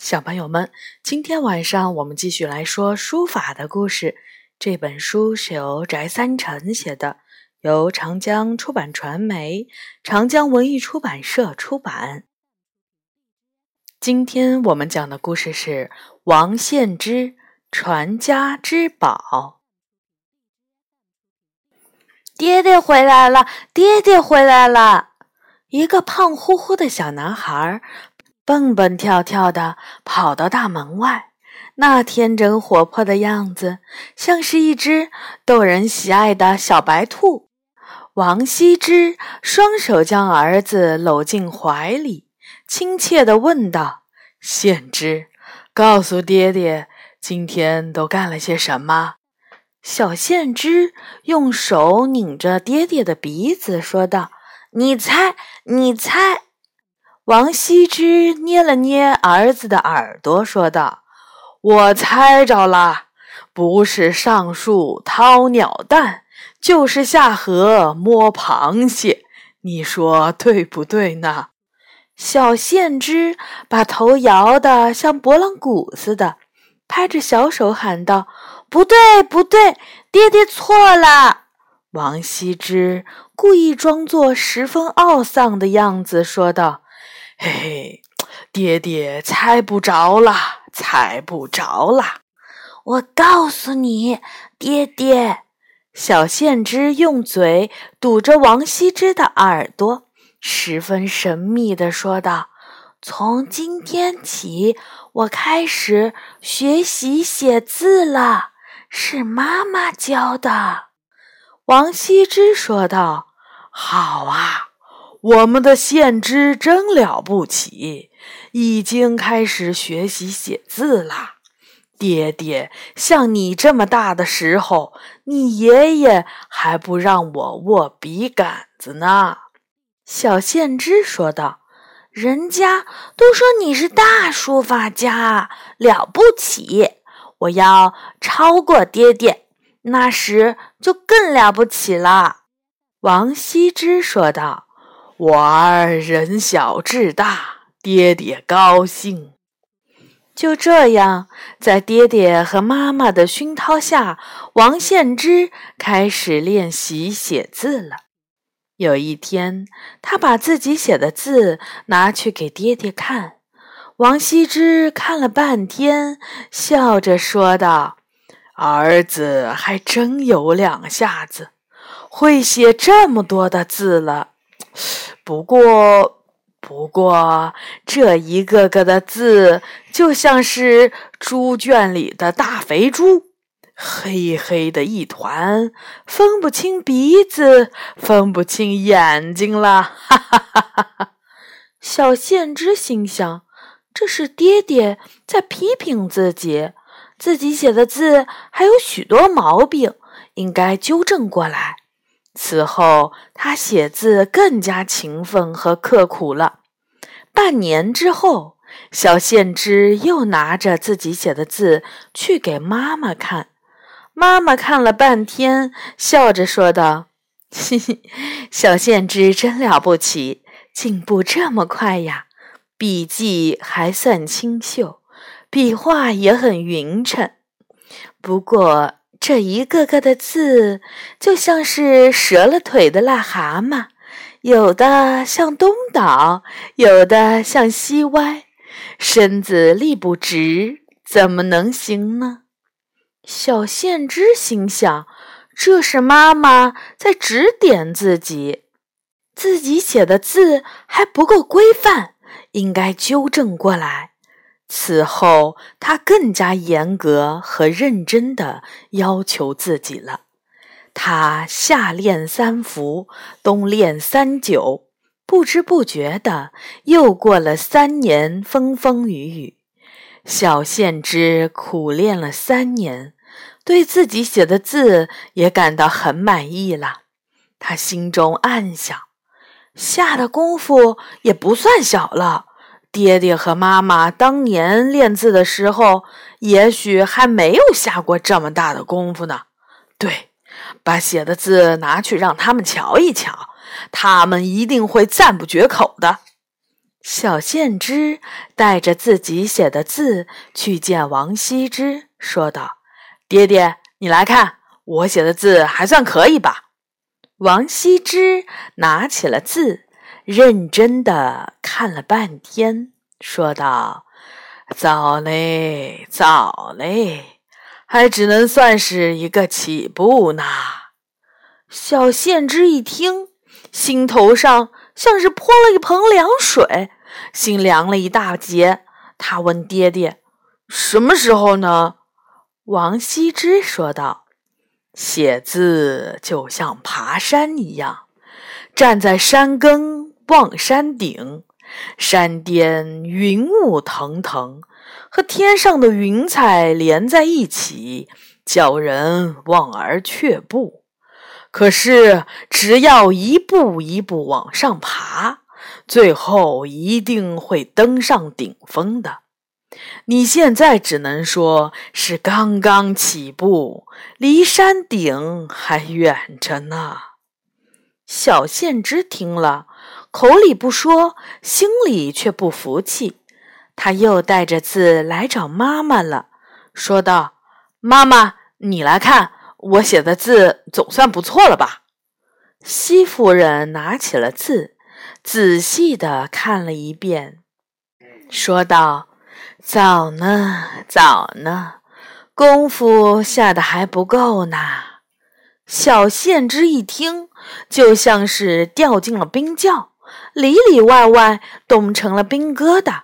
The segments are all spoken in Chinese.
小朋友们，今天晚上我们继续来说书法的故事。这本书是由翟三成写的，由长江出版传媒、长江文艺出版社出版。今天我们讲的故事是王献之传家之宝。爹爹回来了，爹爹回来了！一个胖乎乎的小男孩。蹦蹦跳跳的跑到大门外，那天真活泼的样子，像是一只逗人喜爱的小白兔。王羲之双手将儿子搂进怀里，亲切地问道：“献之，告诉爹爹，今天都干了些什么？”小献之用手拧着爹爹的鼻子，说道：“你猜，你猜。”王羲之捏了捏儿子的耳朵，说道：“我猜着了，不是上树掏鸟蛋，就是下河摸螃蟹。你说对不对呢？”小献之把头摇得像拨浪鼓似的，拍着小手喊道：“不对，不对，爹爹错了。”王羲之故意装作十分懊丧的样子，说道。嘿嘿，爹爹猜不着了，猜不着了。我告诉你，爹爹，小献之用嘴堵着王羲之的耳朵，十分神秘地说道：“从今天起，我开始学习写字了，是妈妈教的。”王羲之说道：“好啊。”我们的献之真了不起，已经开始学习写字了。爹爹，像你这么大的时候，你爷爷还不让我握笔杆子呢。小献之说道：“人家都说你是大书法家，了不起。我要超过爹爹，那时就更了不起了。”王羲之说道。我儿人小志大，爹爹高兴。就这样，在爹爹和妈妈的熏陶下，王献之开始练习写字了。有一天，他把自己写的字拿去给爹爹看。王羲之看了半天，笑着说道：“儿子还真有两下子，会写这么多的字了。”不过，不过，这一个个的字就像是猪圈里的大肥猪，黑黑的一团，分不清鼻子，分不清眼睛了。哈哈哈哈哈！小献之心想：这是爹爹在批评自己，自己写的字还有许多毛病，应该纠正过来。此后，他写字更加勤奋和刻苦了。半年之后，小献之又拿着自己写的字去给妈妈看。妈妈看了半天，笑着说道：“嘿嘿，小献之真了不起，进步这么快呀！笔迹还算清秀，笔画也很匀称。不过……”这一个个的字，就像是折了腿的癞蛤蟆，有的向东倒，有的向西歪，身子立不直，怎么能行呢？小献之心想：这是妈妈在指点自己，自己写的字还不够规范，应该纠正过来。此后，他更加严格和认真地要求自己了。他夏练三伏，冬练三九，不知不觉的又过了三年风风雨雨。小献之苦练了三年，对自己写的字也感到很满意了。他心中暗想：下的功夫也不算小了。爹爹和妈妈当年练字的时候，也许还没有下过这么大的功夫呢。对，把写的字拿去让他们瞧一瞧，他们一定会赞不绝口的。小献之带着自己写的字去见王羲之，说道：“爹爹，你来看，我写的字还算可以吧？”王羲之拿起了字，认真的看了半天，说道：“早嘞，早嘞，还只能算是一个起步呢。”小献之一听，心头上。像是泼了一盆凉水，心凉了一大截。他问爹爹：“什么时候呢？”王羲之说道：“写字就像爬山一样，站在山根望山顶，山巅云雾腾腾，和天上的云彩连在一起，叫人望而却步。”可是，只要一步一步往上爬，最后一定会登上顶峰的。你现在只能说是刚刚起步，离山顶还远着呢。小献之听了，口里不说，心里却不服气。他又带着字来找妈妈了，说道：“妈妈，你来看。”我写的字总算不错了吧？西夫人拿起了字，仔细的看了一遍，说道：“早呢，早呢，功夫下的还不够呢。”小献之一听，就像是掉进了冰窖，里里外外冻成了冰疙瘩，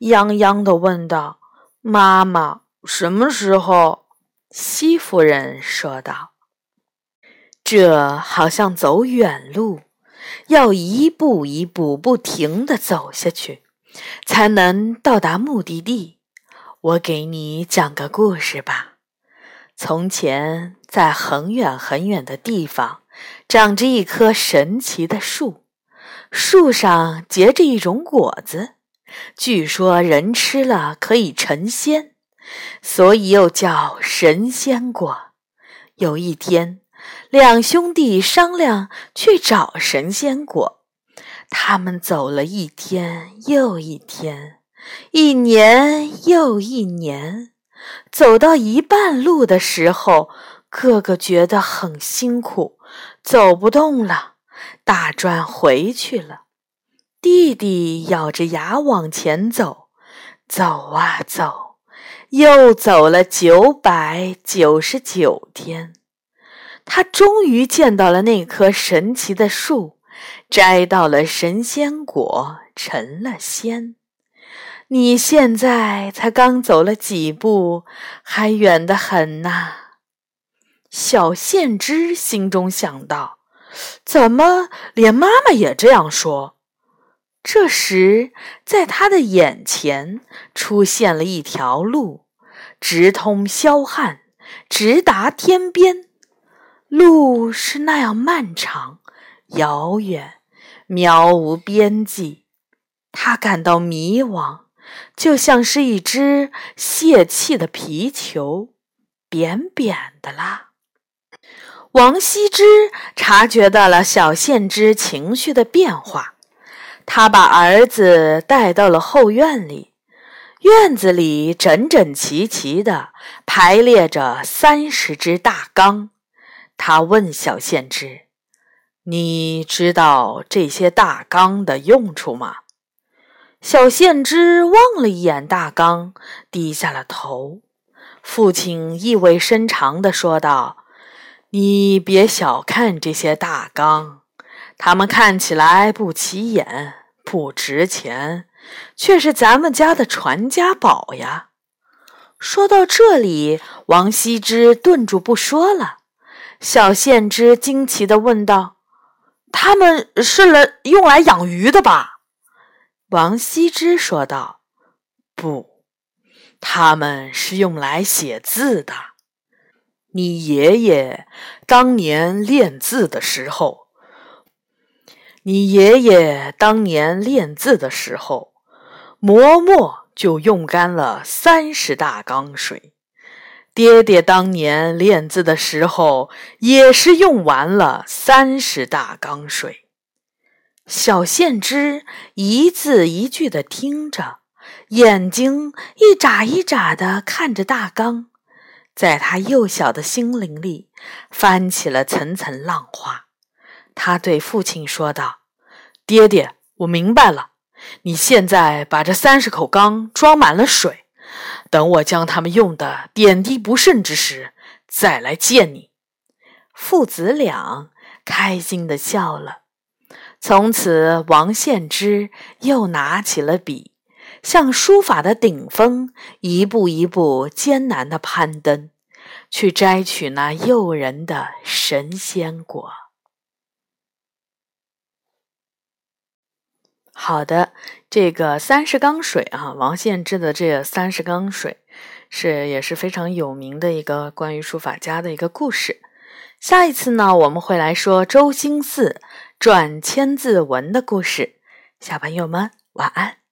泱泱的问道：“妈妈，什么时候？”西夫人说道：“这好像走远路，要一步一步不停的走下去，才能到达目的地。我给你讲个故事吧。从前，在很远很远的地方，长着一棵神奇的树，树上结着一种果子，据说人吃了可以成仙。”所以又叫神仙果。有一天，两兄弟商量去找神仙果。他们走了一天又一天，一年又一年，走到一半路的时候，哥哥觉得很辛苦，走不动了，打转回去了。弟弟咬着牙往前走，走啊走。又走了九百九十九天，他终于见到了那棵神奇的树，摘到了神仙果，成了仙。你现在才刚走了几步，还远得很呐。小献之心中想到：怎么连妈妈也这样说？这时，在他的眼前出现了一条路，直通霄汉，直达天边。路是那样漫长、遥远、渺无边际，他感到迷惘，就像是一只泄气的皮球，扁扁的啦。王羲之察觉到了小献之情绪的变化。他把儿子带到了后院里，院子里整整齐齐地排列着三十只大缸。他问小献之：“你知道这些大缸的用处吗？”小献之望了一眼大缸，低下了头。父亲意味深长地说道：“你别小看这些大缸。”它们看起来不起眼、不值钱，却是咱们家的传家宝呀。说到这里，王羲之顿住不说了。小献之惊奇地问道：“他们是来用来养鱼的吧？”王羲之说道：“不，他们是用来写字的。你爷爷当年练字的时候。”你爷爷当年练字的时候，磨墨就用干了三十大缸水。爹爹当年练字的时候，也是用完了三十大缸水。小献之一字一句的听着，眼睛一眨一眨的看着大纲，在他幼小的心灵里翻起了层层浪花。他对父亲说道：“爹爹，我明白了。你现在把这三十口缸装满了水，等我将它们用的点滴不剩之时，再来见你。”父子俩开心的笑了。从此，王献之又拿起了笔，向书法的顶峰一步一步艰难的攀登，去摘取那诱人的神仙果。好的，这个三十缸水啊，王献之的这三十缸水是也是非常有名的一个关于书法家的一个故事。下一次呢，我们会来说周兴嗣。转千字文的故事，小朋友们晚安。